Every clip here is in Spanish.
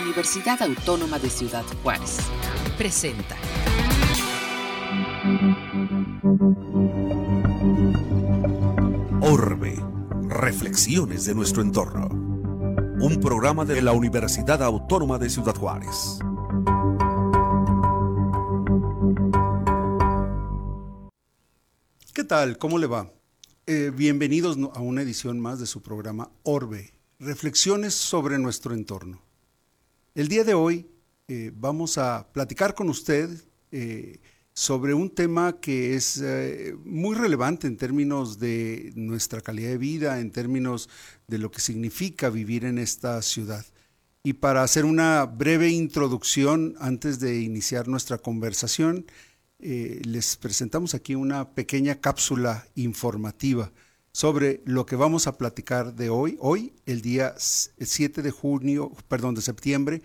Universidad Autónoma de Ciudad Juárez. Presenta. Orbe. Reflexiones de nuestro entorno. Un programa de la Universidad Autónoma de Ciudad Juárez. ¿Qué tal? ¿Cómo le va? Eh, bienvenidos a una edición más de su programa Orbe, Reflexiones sobre nuestro entorno. El día de hoy eh, vamos a platicar con usted eh, sobre un tema que es muy relevante en términos de nuestra calidad de vida, en términos de lo que significa vivir en esta ciudad. Y para hacer una breve introducción antes de iniciar nuestra conversación, eh, les presentamos aquí una pequeña cápsula informativa sobre lo que vamos a platicar de hoy, hoy, el día 7 de junio, perdón, de septiembre,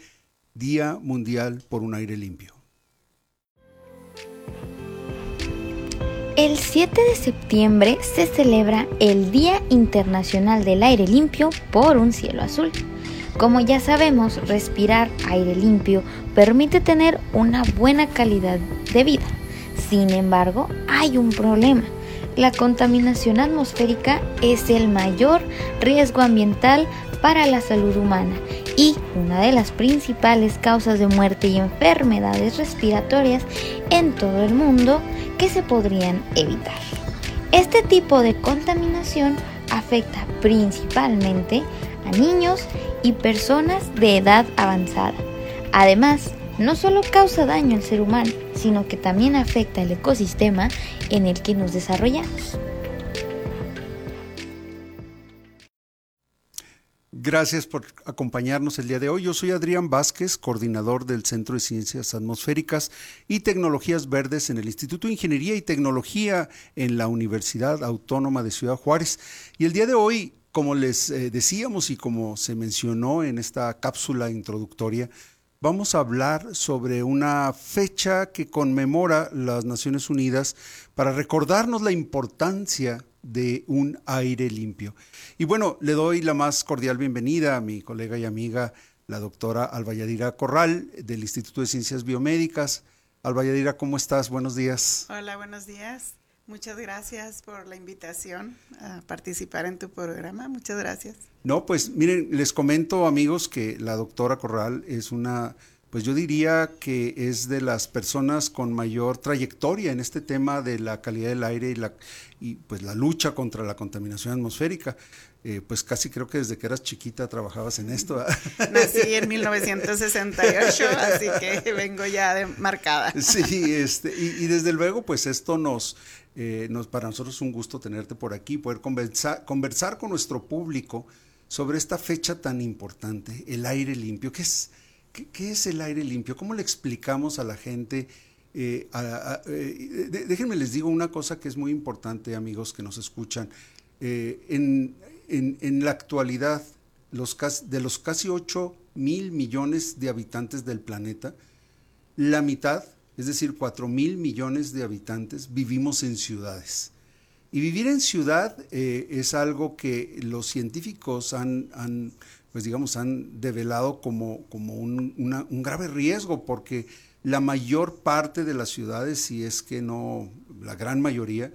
Día Mundial por un Aire Limpio. El 7 de septiembre se celebra el Día Internacional del Aire Limpio por un Cielo Azul. Como ya sabemos, respirar aire limpio permite tener una buena calidad de vida. Sin embargo, hay un problema. La contaminación atmosférica es el mayor riesgo ambiental para la salud humana y una de las principales causas de muerte y enfermedades respiratorias en todo el mundo que se podrían evitar. Este tipo de contaminación afecta principalmente a niños y personas de edad avanzada. Además, no solo causa daño al ser humano, sino que también afecta el ecosistema en el que nos desarrollamos. Gracias por acompañarnos el día de hoy. Yo soy Adrián Vázquez, coordinador del Centro de Ciencias Atmosféricas y Tecnologías Verdes en el Instituto de Ingeniería y Tecnología en la Universidad Autónoma de Ciudad Juárez. Y el día de hoy, como les eh, decíamos y como se mencionó en esta cápsula introductoria, vamos a hablar sobre una fecha que conmemora las Naciones Unidas para recordarnos la importancia de un aire limpio. Y bueno, le doy la más cordial bienvenida a mi colega y amiga, la doctora Albayadira Corral, del Instituto de Ciencias Biomédicas. Albayadira, ¿cómo estás? Buenos días. Hola, buenos días. Muchas gracias por la invitación a participar en tu programa. Muchas gracias. No, pues miren, les comento amigos que la doctora Corral es una, pues yo diría que es de las personas con mayor trayectoria en este tema de la calidad del aire y, la, y pues la lucha contra la contaminación atmosférica. Eh, pues casi creo que desde que eras chiquita trabajabas en esto. Nací en 1968, así que vengo ya de marcada. Sí, este, y, y desde luego pues esto nos, eh, nos, para nosotros es un gusto tenerte por aquí, poder conversar, conversar con nuestro público sobre esta fecha tan importante, el aire limpio. ¿Qué es, qué, es el aire limpio? ¿Cómo le explicamos a la gente? Eh, déjenme les digo una cosa que es muy importante, amigos que nos escuchan. en, en, la actualidad, los, de los casi 8 mil millones de habitantes del planeta, la mitad, es decir, 4 mil millones de habitantes, vivimos en ciudades. Y vivir en ciudad eh, es algo que los científicos han, pues digamos, han develado como, como un, un, grave riesgo, porque la mayor parte de las ciudades, si es que no la gran mayoría,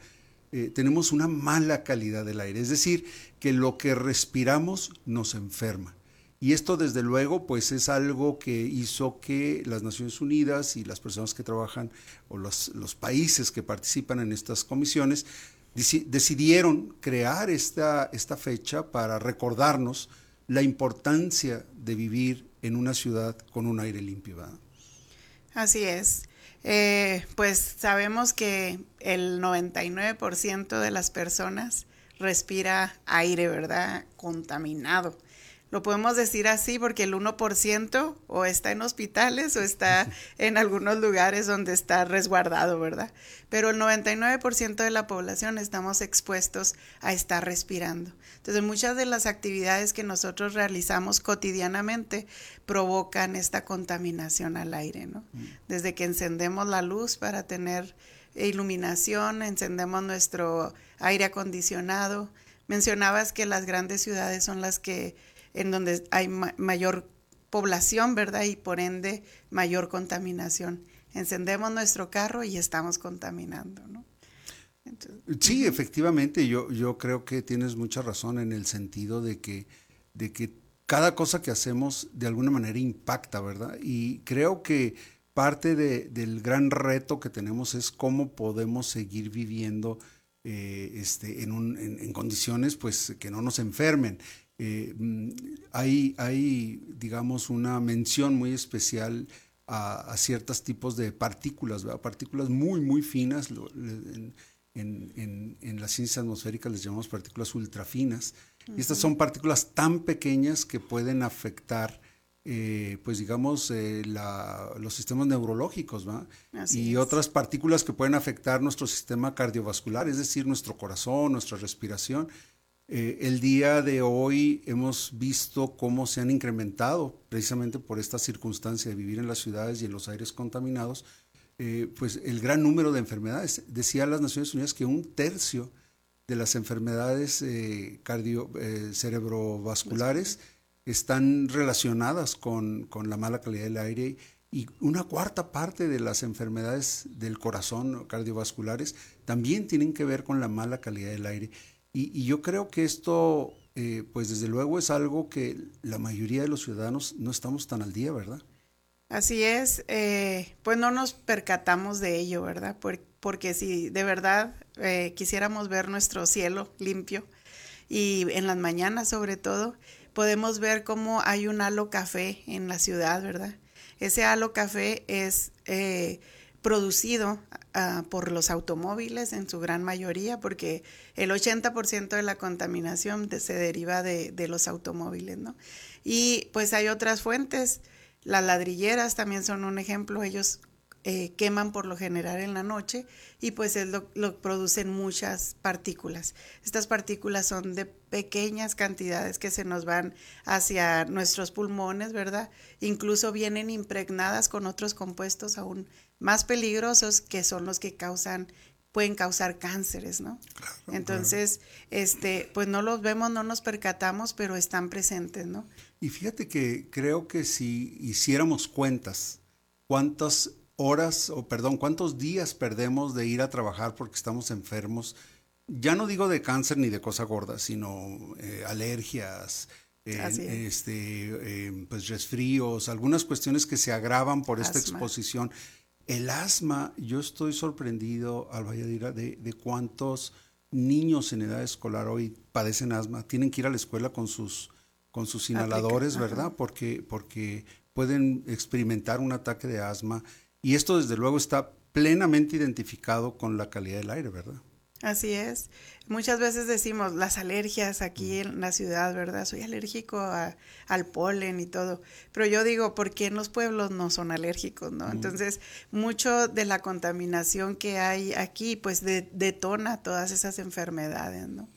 eh, tenemos una mala calidad del aire, es decir, que lo que respiramos nos enferma. Y esto desde luego pues es algo que hizo que las Naciones Unidas y las personas que trabajan o los, los países que participan en estas comisiones decidieron crear esta, esta fecha para recordarnos la importancia de vivir en una ciudad con un aire limpio. Así es. Eh, pues sabemos que el 99% de las personas respira aire, ¿verdad? Contaminado. Lo podemos decir así porque el 1% o está en hospitales o está en algunos lugares donde está resguardado, ¿verdad? Pero el 99% de la población estamos expuestos a estar respirando. Entonces, muchas de las actividades que nosotros realizamos cotidianamente provocan esta contaminación al aire, ¿no? Mm. Desde que encendemos la luz para tener iluminación, encendemos nuestro aire acondicionado. Mencionabas que las grandes ciudades son las que en donde hay mayor población, ¿verdad? Y por ende mayor contaminación. Encendemos nuestro carro y estamos contaminando, ¿no? sí, efectivamente, yo, yo creo que tienes mucha razón en el sentido de que, de que cada cosa que hacemos de alguna manera impacta, ¿verdad? Y creo que parte del gran reto que tenemos es cómo podemos seguir viviendo eh, este, en, un, en, condiciones pues, que no nos enfermen. Eh, mm, hay, hay, digamos, una mención muy especial a, ciertos tipos de partículas, partículas muy, muy finas. En, en, en, las ciencias atmosféricas les llamamos partículas ultrafinas. Y estas son partículas tan pequeñas que pueden afectar, eh, pues digamos, eh, los sistemas neurológicos, ¿va? y otras partículas que pueden afectar nuestro sistema cardiovascular, es decir, nuestro corazón, nuestra respiración. Eh, el día de hoy hemos visto cómo se han incrementado, precisamente por esta circunstancia de vivir en las ciudades y en los aires contaminados, eh, pues el gran número de enfermedades. Decía las Naciones Unidas que un tercio de las enfermedades eh, cardio, cerebrovasculares están relacionadas con, con, la mala calidad del aire y una cuarta parte de las enfermedades del corazón cardiovasculares también tienen que ver con la mala calidad del aire. Y, yo creo que esto, eh, pues desde luego es algo que la mayoría de los ciudadanos no estamos tan al día, ¿verdad? Así es, eh, pues no nos percatamos de ello, ¿verdad? porque si de verdad eh, quisiéramos ver nuestro cielo limpio y en las mañanas sobre todo, podemos ver cómo hay un halo café en la ciudad, ¿verdad? Ese halo café es producido ah, por los automóviles en su gran mayoría, porque el 80% de la contaminación se deriva de, los automóviles, ¿no? Y pues hay otras fuentes, las ladrilleras también son un ejemplo, ellos eh, queman por lo general en la noche y pues lo, lo, producen muchas partículas. Estas partículas son de pequeñas cantidades que se nos van hacia nuestros pulmones, ¿verdad? Incluso vienen impregnadas con otros compuestos aún más peligrosos que son los que causan pueden causar cánceres, ¿no? Entonces, este, pues no los vemos, no nos percatamos, pero están presentes, ¿no? Y fíjate que creo que si hiciéramos cuentas, cuántas horas, o perdón, cuántos días perdemos de ir a trabajar porque estamos enfermos, ya no digo de cáncer ni de cosa gorda, sino eh, alergias, eh, este, eh, pues resfríos, algunas cuestiones que se agravan por esta exposición. El asma, yo estoy sorprendido, Albayadira, de, de cuántos niños en edad escolar hoy padecen asma, tienen que ir a la escuela con sus, con sus inhaladores, ¿verdad? Porque, porque pueden experimentar un ataque de asma. Y esto desde luego está plenamente identificado con la calidad del aire, ¿verdad? Así es. Muchas veces decimos las alergias aquí en la ciudad, ¿verdad? Soy alérgico al polen y todo. Pero yo digo, ¿por qué en los pueblos no son alérgicos, no? Entonces, mucho de la contaminación que hay aquí, pues detona todas esas enfermedades, ¿no?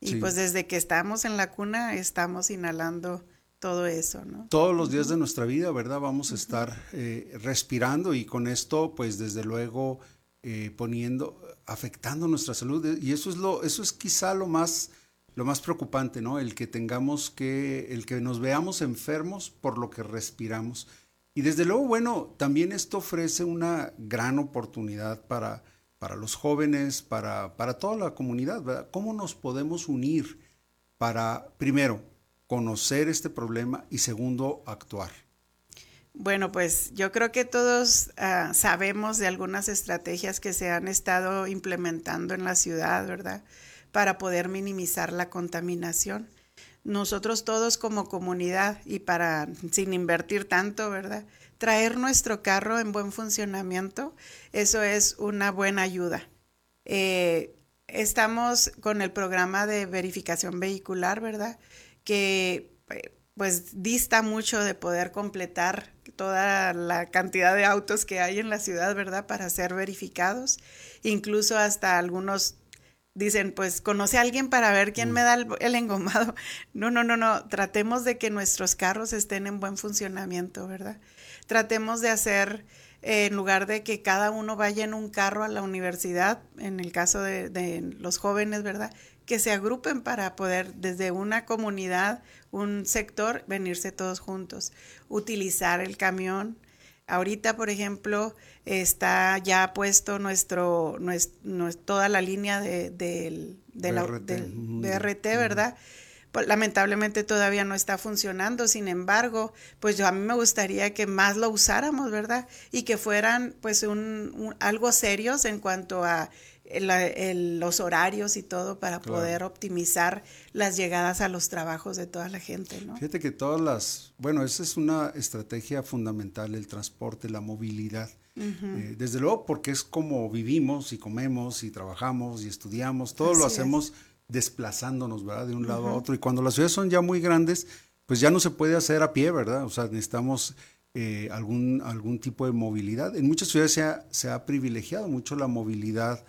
Y pues desde que estamos en la cuna, estamos inhalando todo eso, ¿no? Todos los días de nuestra vida, ¿verdad? Vamos a estar eh, respirando y con esto, pues desde luego eh, poniendo, afectando nuestra salud. Y eso es lo, eso es quizá lo más, lo más preocupante, ¿no? El que tengamos que, el que nos veamos enfermos por lo que respiramos. Y desde luego, bueno, también esto ofrece una gran oportunidad para, para los jóvenes, para, para toda la comunidad, ¿verdad? ¿Cómo nos podemos unir para, primero, conocer este problema y segundo, actuar? Bueno, pues yo creo que todos ah, sabemos de algunas estrategias que se han estado implementando en la ciudad, ¿verdad? Para poder minimizar la contaminación. Nosotros todos como comunidad y para, sin invertir tanto, ¿verdad? Traer nuestro carro en buen funcionamiento, eso es una buena ayuda. Eh, estamos con el programa de verificación vehicular, ¿verdad? Que pues dista mucho de poder completar toda la cantidad de autos que hay en la ciudad, ¿verdad? Para ser verificados. Incluso hasta algunos dicen, pues conoce a alguien para ver quién me da el, engomado. No, no, no, no. Tratemos de que nuestros carros estén en buen funcionamiento, ¿verdad? Tratemos de hacer, eh, en lugar de que cada uno vaya en un carro a la universidad, en el caso de, de los jóvenes, ¿verdad? Que se agrupen para poder desde una comunidad, un sector, venirse todos juntos, utilizar el camión. Ahorita, por ejemplo, está ya puesto nuestro, toda la línea de, del, del BRT, ¿verdad? Pues, lamentablemente todavía no está funcionando, sin embargo, pues yo a mí me gustaría que más lo usáramos, ¿verdad? Y que fueran pues un, algo serios en cuanto a los horarios y todo para poder optimizar las llegadas a los trabajos de toda la gente, ¿no? Fíjate que todas las, bueno, esa es una estrategia fundamental, el transporte, la movilidad. Eh, desde luego porque es como vivimos y comemos y trabajamos y estudiamos, todo lo hacemos desplazándonos, ¿verdad? De un lado a otro. Y cuando las ciudades son ya muy grandes, pues ya no se puede hacer a pie, ¿verdad? O sea, necesitamos eh, algún, algún tipo de movilidad. En muchas ciudades se ha, se ha privilegiado mucho la movilidad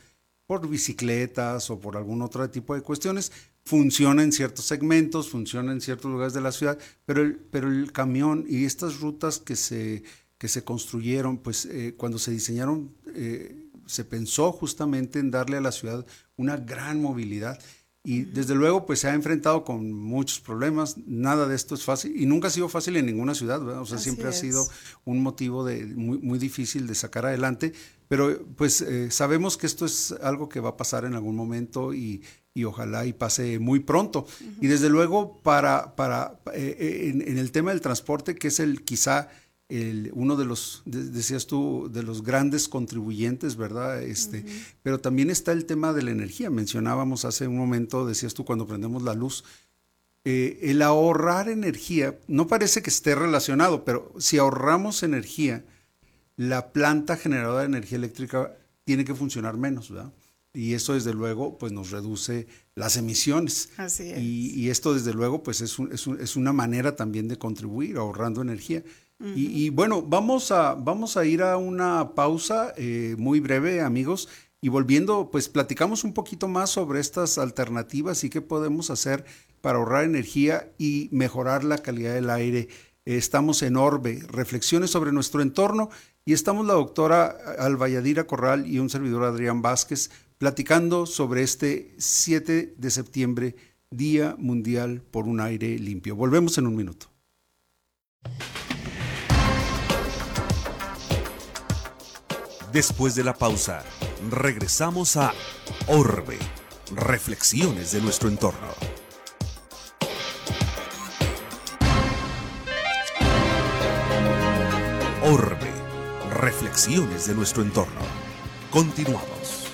por bicicletas o por algún otro tipo de cuestiones. Funciona en ciertos segmentos, funciona en ciertos lugares de la ciudad, pero el, pero el camión y estas rutas que se, que se construyeron, pues eh, cuando se diseñaron, eh, se pensó justamente en darle a la ciudad una gran movilidad y desde luego, pues se ha enfrentado con muchos problemas. Nada de esto es fácil y nunca ha sido fácil en ninguna ciudad, ¿verdad? O sea, siempre ha sido un motivo de, muy, muy, difícil de sacar adelante. Pero pues eh, sabemos que esto es algo que va a pasar en algún momento y, y ojalá y pase muy pronto. Y desde luego, para, para eh, eh, en, en, el tema del transporte, que es el quizá uno de los, decías tú, de los grandes contribuyentes, ¿verdad? Este, Pero también está el tema de la energía. Mencionábamos hace un momento, decías tú, cuando prendemos la luz, eh, el ahorrar energía, no parece que esté relacionado, pero si ahorramos energía, la planta generadora de energía eléctrica tiene que funcionar menos, ¿verdad? Y eso desde luego pues nos reduce las emisiones. Así es. Y, esto desde luego pues es, es, es, una manera también de contribuir ahorrando energía y, bueno, vamos a, vamos a ir a una pausa eh, muy breve, amigos, y volviendo, pues platicamos un poquito más sobre estas alternativas y qué podemos hacer para ahorrar energía y mejorar la calidad del aire. Estamos en Orbe, reflexiones sobre nuestro entorno, y estamos la doctora Albayadira Corral y un servidor Adrián Vázquez platicando sobre este 7 de septiembre, Día Mundial por un Aire Limpio. Volvemos en un minuto. Después de la pausa, regresamos a Orbe, reflexiones de nuestro entorno. De nuestro entorno. Continuamos.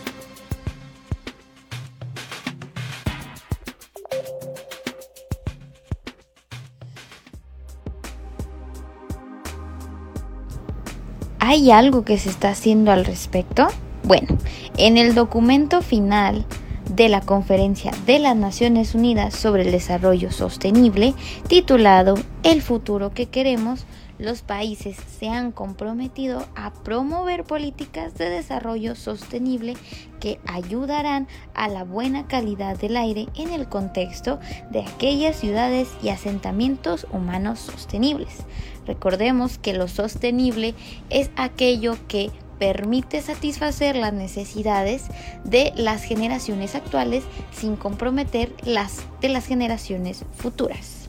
¿Hay algo que se está haciendo al respecto? Bueno, en el documento final de la Conferencia de las Naciones Unidas sobre el Desarrollo Sostenible, titulado El futuro que queremos, los países se han comprometido a promover políticas de desarrollo sostenible que ayudarán a la buena calidad del aire en el contexto de aquellas ciudades y asentamientos humanos sostenibles. Recordemos que lo sostenible es aquello que permite satisfacer las necesidades de las generaciones actuales sin comprometer las de las generaciones futuras.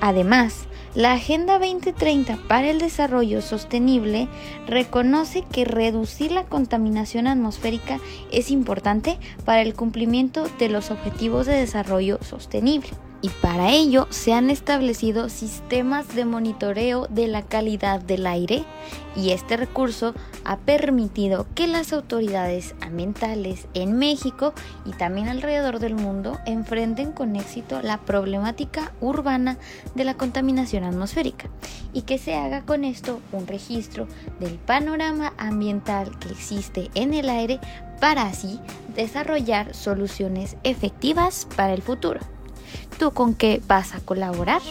Además, la Agenda 2030 para el Desarrollo Sostenible reconoce que reducir la contaminación atmosférica es importante para el cumplimiento de los Objetivos de Desarrollo Sostenible y para ello se han establecido sistemas de monitoreo de la calidad del aire y este recurso ha permitido que las autoridades ambientales en México y también alrededor del mundo enfrenten con éxito la problemática urbana de la contaminación atmosférica y que se haga con esto un registro del panorama ambiental que existe en el aire para así desarrollar soluciones efectivas para el futuro. ¿Tú con qué vas a colaborar?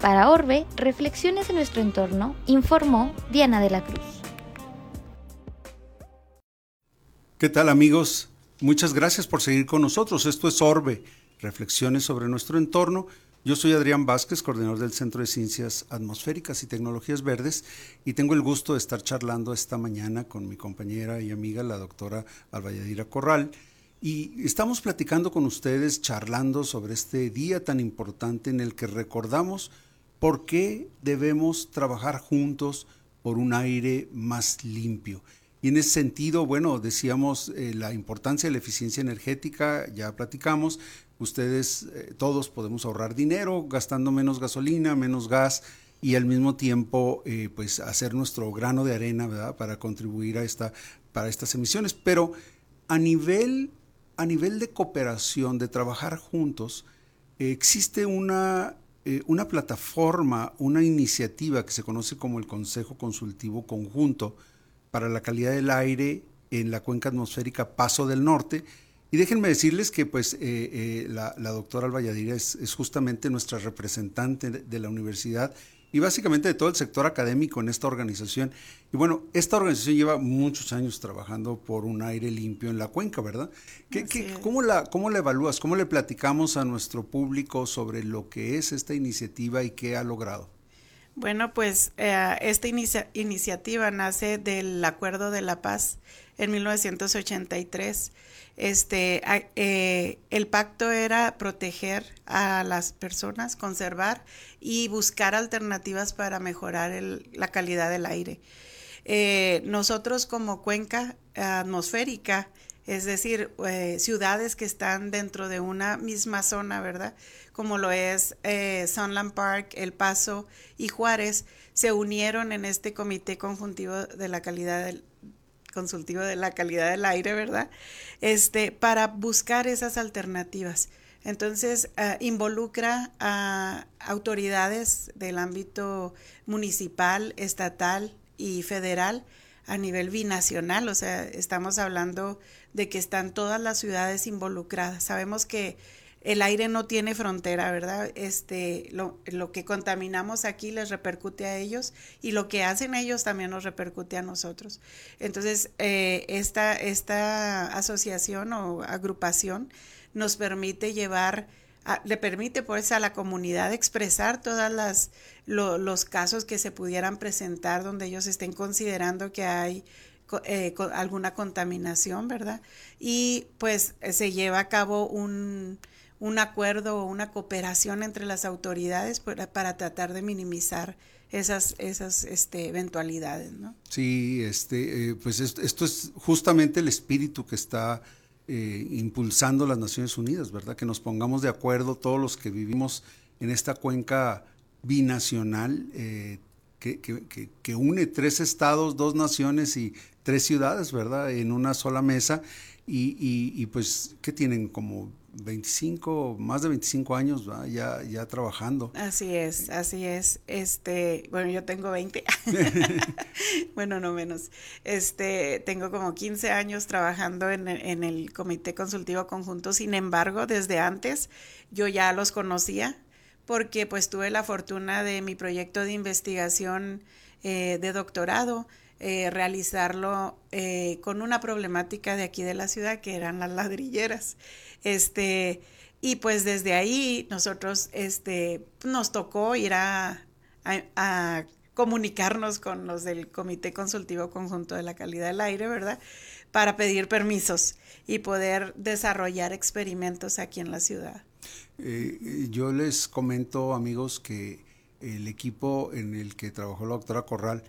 Para Orbe, Reflexiones en nuestro entorno, informó Diana de la Cruz. ¿Qué tal amigos? Muchas gracias por seguir con nosotros. Esto es Orbe, Reflexiones sobre nuestro entorno. Yo soy Adrián Vázquez, coordinador del Centro de Ciencias Atmosféricas y Tecnologías Verdes, y tengo el gusto de estar charlando esta mañana con mi compañera y amiga, la doctora Albayadira Corral, Y estamos platicando con ustedes, charlando sobre este día tan importante en el que recordamos por qué debemos trabajar juntos por un aire más limpio. Y en ese sentido, bueno, decíamos eh, la importancia de la eficiencia energética, ya platicamos, ustedes eh, todos podemos ahorrar dinero gastando menos gasolina, menos gas y al mismo tiempo eh, pues hacer nuestro grano de arena ¿verdad? para contribuir a esta, para estas emisiones. Pero a nivel, a nivel de cooperación, de trabajar juntos, existe una, una plataforma, una iniciativa que se conoce como el Consejo Consultivo Conjunto, para la calidad del aire en la cuenca atmosférica Paso del Norte. Y déjenme decirles que pues eh, eh, la, doctora Albayadira es, es, justamente nuestra representante de, la universidad y básicamente de todo el sector académico en esta organización. Y bueno, esta organización lleva muchos años trabajando por un aire limpio en la cuenca, ¿verdad? ¿Qué, cómo, la, ¿Cómo la evalúas? ¿Cómo le platicamos a nuestro público sobre lo que es esta iniciativa y qué ha logrado? Bueno, pues eh, esta iniciativa nace del Acuerdo de la Paz en 1983. Este, eh, el pacto era proteger a las personas, conservar y buscar alternativas para mejorar la calidad del aire. Eh, nosotros como cuenca atmosférica, es decir, ciudades que están dentro de una misma zona, ¿verdad? como lo es eh, Sunland Park, El Paso y Juárez, se unieron en este comité conjuntivo de la calidad del consultivo de la calidad del aire, ¿verdad? Este, para buscar esas alternativas. Entonces, eh, involucra a autoridades del ámbito municipal, estatal y federal a nivel binacional, o sea, estamos hablando de que están todas las ciudades involucradas. Sabemos que el aire no tiene frontera, ¿verdad? Este, lo, lo, que contaminamos aquí les repercute a ellos y lo que hacen ellos también nos repercute a nosotros. Entonces, eh, esta, esta asociación o agrupación nos permite llevar, le permite pues a la comunidad expresar todas las los casos que se pudieran presentar donde ellos estén considerando que hay eh, alguna contaminación, ¿verdad? Y pues se lleva a cabo un un acuerdo o una cooperación entre las autoridades para, tratar de minimizar esas, esas este, eventualidades, ¿no? Sí, este, eh, pues esto, es justamente el espíritu que está eh, impulsando las Naciones Unidas, ¿verdad? Que nos pongamos de acuerdo todos los que vivimos en esta cuenca binacional eh, que, que, que, une tres estados, dos naciones y tres ciudades, ¿verdad? En una sola mesa. Y, y, y pues, ¿qué tienen? Como 25, más de 25 años ya ya trabajando. Así es, así es. Este, bueno, yo tengo 20. bueno, no menos. Este, tengo como 15 años trabajando en, en, el Comité Consultivo Conjunto. Sin embargo, desde antes yo ya los conocía porque pues tuve la fortuna de mi proyecto de investigación eh, de doctorado eh, realizarlo eh, con una problemática de aquí de la ciudad que eran las ladrilleras. Este, y pues desde ahí nosotros este, nos tocó ir a, a, comunicarnos con los del Comité Consultivo Conjunto de la Calidad del Aire, ¿verdad? Para pedir permisos y poder desarrollar experimentos aquí en la ciudad. Eh, yo les comento, amigos, que el equipo en el que trabajó la doctora Corral,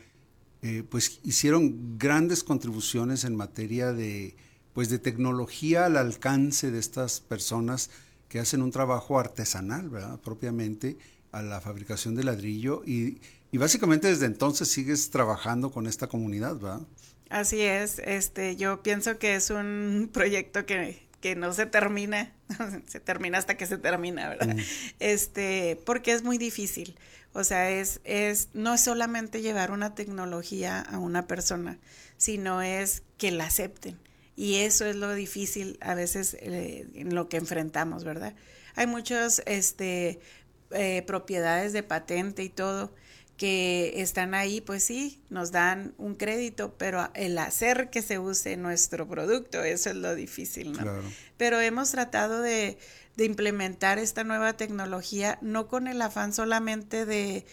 eh, pues hicieron grandes contribuciones en materia de, pues de tecnología al alcance de estas personas que hacen un trabajo artesanal, ¿verdad? Propiamente a la fabricación de ladrillo y, y básicamente desde entonces sigues trabajando con esta comunidad, ¿verdad? Así es, este, yo pienso que es un proyecto que, que no se termina, se termina hasta que se termina, ¿verdad? Este, porque es muy difícil. O sea, es, es, no es solamente llevar una tecnología a una persona, sino es que la acepten. Y eso es lo difícil a veces eh, en lo que enfrentamos, ¿verdad? Hay muchas este, eh, propiedades de patente y todo que están ahí, pues sí, nos dan un crédito, pero el hacer que se use nuestro producto, eso es lo difícil, ¿no? Pero hemos tratado de, de implementar esta nueva tecnología, no con el afán solamente de,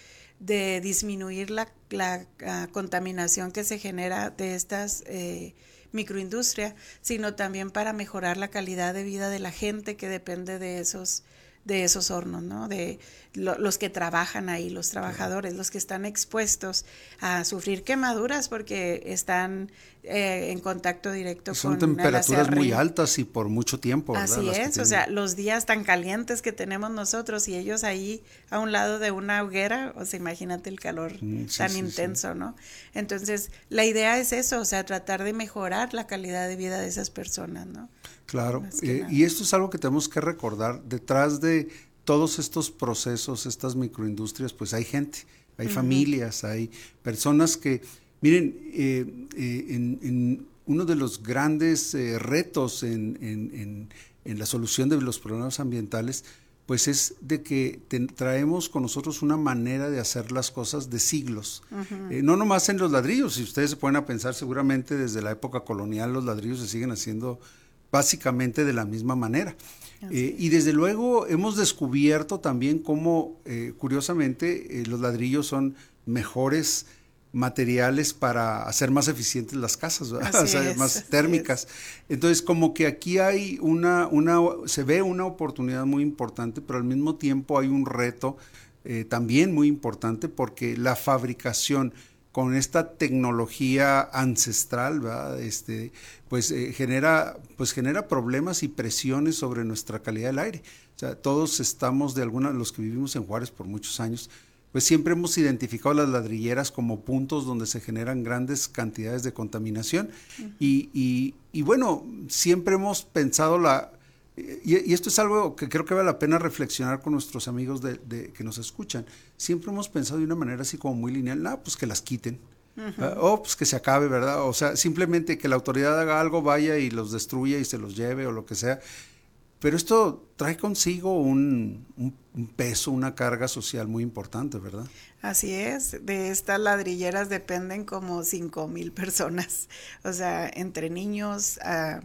de disminuir la, la, contaminación que se genera de estas eh, microindustria, sino también para mejorar la calidad de vida de la gente que depende de esos de esos hornos, ¿no? De los que trabajan ahí, los trabajadores, los que están expuestos a sufrir quemaduras porque están eh, en contacto directo Son con temperaturas muy altas y por mucho tiempo, ¿verdad? Así es, o sea, los días tan calientes que tenemos nosotros y ellos ahí a un lado de una hoguera, o sea, imagínate el calor Mm, sí, tan sí, intenso, ¿no? Entonces, la idea es eso, o sea, tratar de mejorar la calidad de vida de esas personas, ¿no? Claro, eh, y esto es algo que tenemos que recordar. Detrás de todos estos procesos, estas microindustrias, pues hay gente, hay familias, hay personas que, miren, eh, eh, en, en uno de los grandes eh, retos en, en- en- en la solución de los problemas ambientales, pues es de que traemos con nosotros una manera de hacer las cosas de siglos. Eh, no nomás en los ladrillos, si ustedes se ponen a pensar, seguramente desde la época colonial los ladrillos se siguen haciendo básicamente de la misma manera. Eh, y desde luego hemos descubierto también cómo, eh, curiosamente, eh, los ladrillos son mejores materiales para hacer más eficientes las casas, O sea, es, más térmicas. Entonces, como que aquí hay una, una, se ve una oportunidad muy importante, pero al mismo tiempo hay un reto también muy importante porque la fabricación con esta tecnología ancestral, ¿verdad? Este, pues eh, genera, pues genera problemas y presiones sobre nuestra calidad del aire. O sea, todos estamos de alguna, los que vivimos en Juárez por muchos años, pues siempre hemos identificado las ladrilleras como puntos donde se generan grandes cantidades de contaminación y, y- y bueno, siempre hemos pensado la... Y, y esto es algo que creo que vale la pena reflexionar con nuestros amigos de, de- que nos escuchan. Siempre hemos pensado de una manera así como muy lineal, nada, pues que las quiten. Ah, O pues que se acabe, ¿verdad? O sea, simplemente que la autoridad haga algo, vaya y los destruya y se los lleve o lo que sea. Pero esto trae consigo un, un- un peso, una carga social muy importante, ¿verdad? Así es, de estas ladrilleras dependen como cinco mil personas, o sea, entre niños, ah,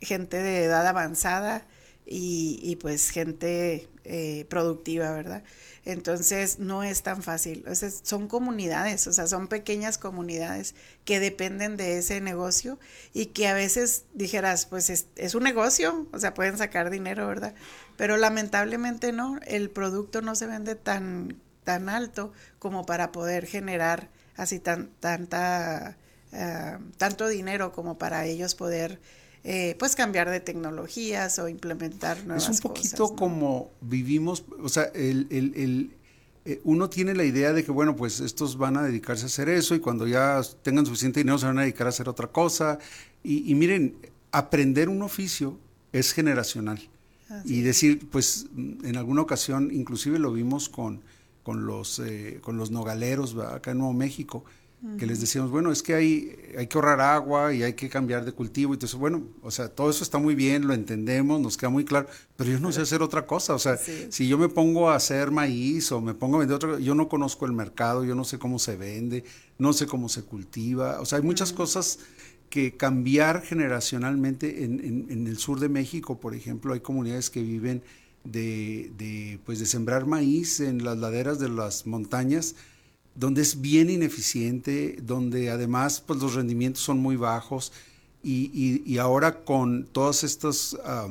gente de edad avanzada y, y pues gente eh, productiva, ¿verdad? Entonces no es tan fácil, o son comunidades, o sea, son pequeñas comunidades que dependen de ese negocio y que a veces dijeras, pues es, es un negocio, o sea, pueden sacar dinero, ¿verdad? Pero lamentablemente no, el producto no se vende tan tan alto como para poder generar así tan tanta ah, tanto dinero como para ellos poder eh, pues cambiar de tecnologías o implementar nuevas es un poquito cosas, ¿no? como vivimos, o sea, el, el- el, eh, uno tiene la idea de que, bueno, pues estos van a dedicarse a hacer eso y cuando ya tengan suficiente dinero se van a dedicar a hacer otra cosa. Y, y miren, aprender un oficio es generacional. y decir, pues en alguna ocasión, inclusive lo vimos con, con, los, eh, con los nogaleros ¿verdad? acá en Nuevo México, que les decíamos, bueno, es que hay, hay que ahorrar agua y hay que cambiar de cultivo. Y entonces, bueno, o sea, todo eso está muy bien, lo entendemos, nos queda muy claro, pero yo no sé hacer otra cosa. O sea, Sí. si yo me pongo a hacer maíz o me pongo a vender otra cosa, yo no conozco el mercado, yo no sé cómo se vende, no sé cómo se cultiva. O sea, hay muchas cosas que cambiar generacionalmente en, en- en el sur de México, por ejemplo, hay comunidades que viven de, de, pues de sembrar maíz en las laderas de las montañas, donde es bien ineficiente, donde además pues, los rendimientos son muy bajos y, y- y ahora con todos estos, ah,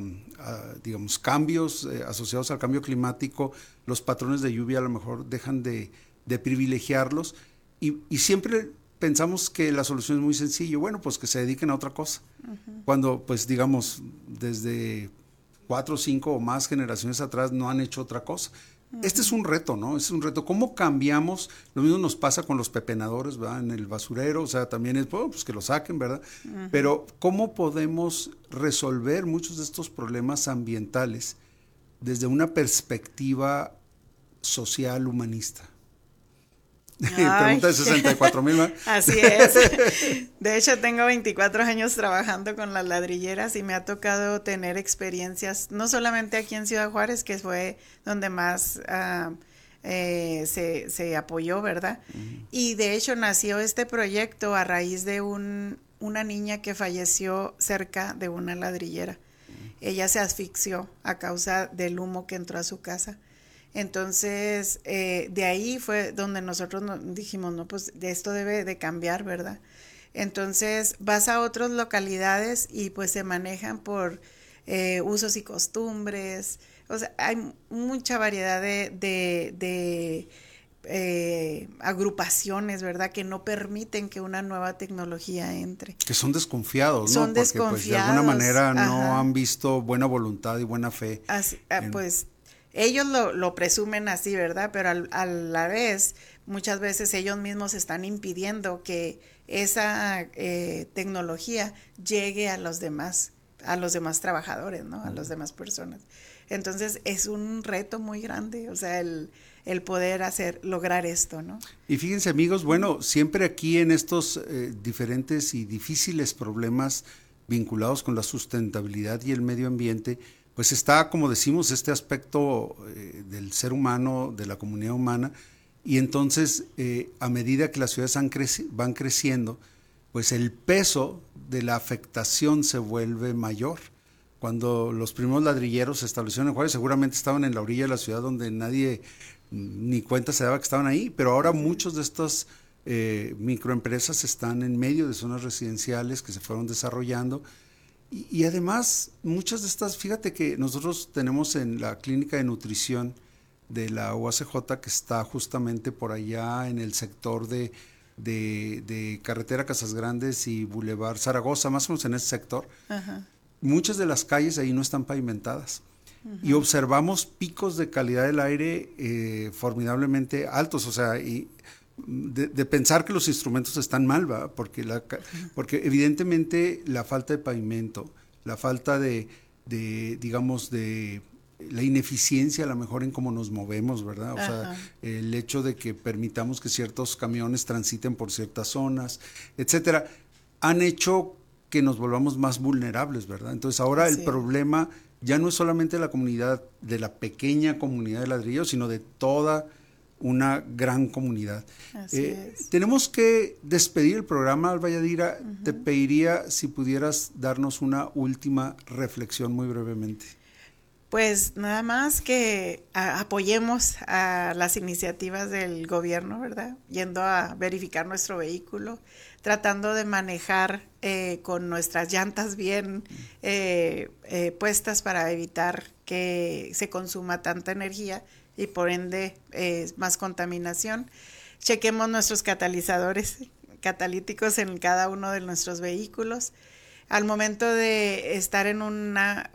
digamos, cambios eh, asociados al cambio climático, los patrones de lluvia a lo mejor dejan de, de privilegiarlos y, y siempre pensamos que la solución es muy sencilla, bueno, pues que se dediquen a otra cosa. Cuando, pues digamos, desde cuatro, cinco o más generaciones atrás no han hecho otra cosa. Este es un reto, ¿no? Es un reto. ¿Cómo cambiamos? Lo mismo nos pasa con los pepenadores, ¿verdad? En el basurero, o sea, también es, bueno, pues que lo saquen, ¿verdad? Pero ¿cómo podemos resolver muchos de estos problemas ambientales desde una perspectiva social humanista? Pregunta de Ay. 64 mil. Así es. De hecho, tengo 24 años trabajando con las ladrilleras y me ha tocado tener experiencias, no solamente aquí en Ciudad Juárez, que fue donde más ah, eh, se, se apoyó, ¿verdad? Y de hecho nació este proyecto a raíz de un, una niña que falleció cerca de una ladrillera. Ella se asfixió a causa del humo que entró a su casa. Entonces, eh, de ahí fue donde nosotros nos dijimos, no, pues de esto debe de cambiar, ¿verdad? Entonces vas a otras localidades y pues se manejan por eh, usos y costumbres. O sea, hay mucha variedad de, de, eh, agrupaciones, ¿verdad? Que no permiten que una nueva tecnología entre. Que son desconfiados, ¿no? Son desconfiados. Pues, de alguna manera no han visto buena voluntad y buena fe. Así, ah, Pues ellos lo, lo, presumen así, ¿verdad? Pero a la vez, muchas veces ellos mismos están impidiendo que esa eh, tecnología llegue a los demás, a los demás trabajadores, ¿no? A las demás personas. Entonces es un reto muy grande, o sea, el, el poder hacer, lograr esto, ¿no? Y fíjense amigos, bueno, siempre aquí en estos eh, diferentes y difíciles problemas vinculados con la sustentabilidad y el medio ambiente, pues está, como decimos, este aspecto eh, del ser humano, de la comunidad humana, y entonces eh, a medida que las ciudades van creciendo, pues el peso de la afectación se vuelve mayor. Cuando los primeros ladrilleros se establecieron en Juárez, seguramente estaban en la orilla de la ciudad donde nadie ni cuenta se daba que estaban ahí, pero ahora muchos de estas eh, microempresas están en medio de zonas residenciales que se fueron desarrollando. Y, además, muchas de estas, fíjate que nosotros tenemos en la clínica de nutrición de la UACJ que está justamente por allá en el sector de, de, Carretera Casas Grandes y Boulevard Zaragoza, más o menos en ese sector. Muchas de las calles ahí no están pavimentadas y observamos picos de calidad del aire eh, formidablemente altos, o sea, y de, pensar que los instrumentos están mal, ¿va? Porque, la, porque evidentemente la falta de pavimento, la falta de, de digamos, de la ineficiencia a lo mejor en cómo nos movemos, ¿verdad? O sea, el hecho de que permitamos que ciertos camiones transiten por ciertas zonas, etcétera, han hecho que nos volvamos más vulnerables, ¿verdad? Entonces ahora el problema ya no es solamente la comunidad, de la pequeña comunidad de ladrillos, sino de toda una gran comunidad. Eh, tenemos que despedir el programa, Alba Yadira. Te pediría si pudieras darnos una última reflexión muy brevemente. Pues nada más que apoyemos a las iniciativas del gobierno, ¿verdad? Yendo a verificar nuestro vehículo, tratando de manejar eh, con nuestras llantas bien eh, eh, puestas para evitar que se consuma tanta energía y por ende más contaminación. Chequemos nuestros catalizadores catalíticos en cada uno de nuestros vehículos. Al momento de estar en una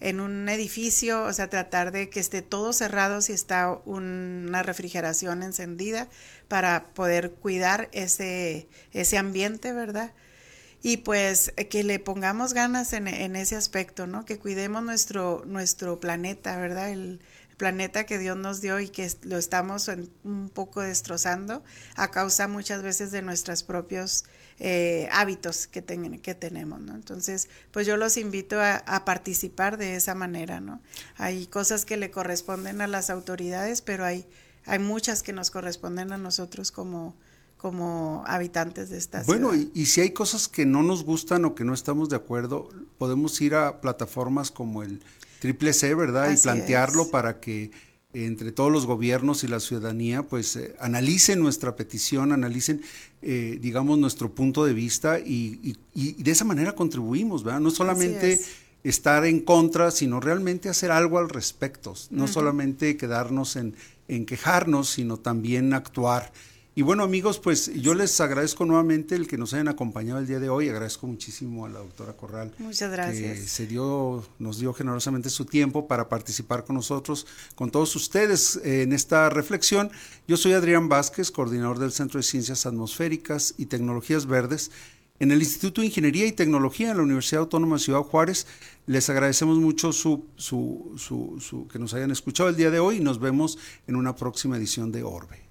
en un edificio, o sea, tratar de que esté todo cerrado si está una refrigeración encendida para poder cuidar ese, ese ambiente, ¿verdad? Y pues eh, que le pongamos ganas en, ese aspecto, ¿no? Que cuidemos nuestro, nuestro planeta, ¿verdad? Planeta que Dios nos dio y que lo estamos un poco destrozando a causa muchas veces de nuestros propios eh, hábitos que, que tenemos, ¿no? Entonces, pues yo los invito a, participar de esa manera, ¿no? Hay cosas que le corresponden a las autoridades, pero hay, hay muchas que nos corresponden a nosotros como, como habitantes de esta bueno, ciudad. Bueno, y, si hay cosas que no nos gustan o que no estamos de acuerdo, podemos ir a plataformas como el Triple C, ¿verdad? y plantearlo para que entre todos los gobiernos y la ciudadanía, pues eh, analicen nuestra petición, analicen, eh, digamos, nuestro punto de vista y, de esa manera contribuimos, ¿verdad? No solamente estar en contra, sino realmente hacer algo al respecto, no solamente quedarnos en, en quejarnos, sino también actuar. Y bueno amigos, pues yo les agradezco nuevamente el que nos hayan acompañado el día de hoy. Agradezco muchísimo a la doctora Corral. Muchas gracias. Que se dio, nos dio generosamente su tiempo para participar con nosotros, con todos ustedes en esta reflexión. Yo soy Adrián Vázquez, coordinador del Centro de Ciencias Atmosféricas y Tecnologías Verdes. En el Instituto de Ingeniería y Tecnología en la Universidad Autónoma de Ciudad Juárez, les agradecemos mucho su, su, su, que nos hayan escuchado el día de hoy y nos vemos en una próxima edición de Orbe.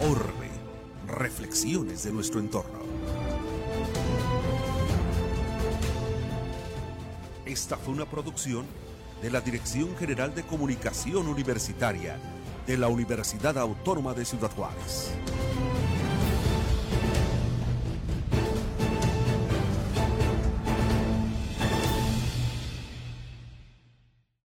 Orbe. Reflexiones de nuestro entorno. Esta fue una producción de la Dirección General de Comunicación Universitaria de la Universidad Autónoma de Ciudad Juárez.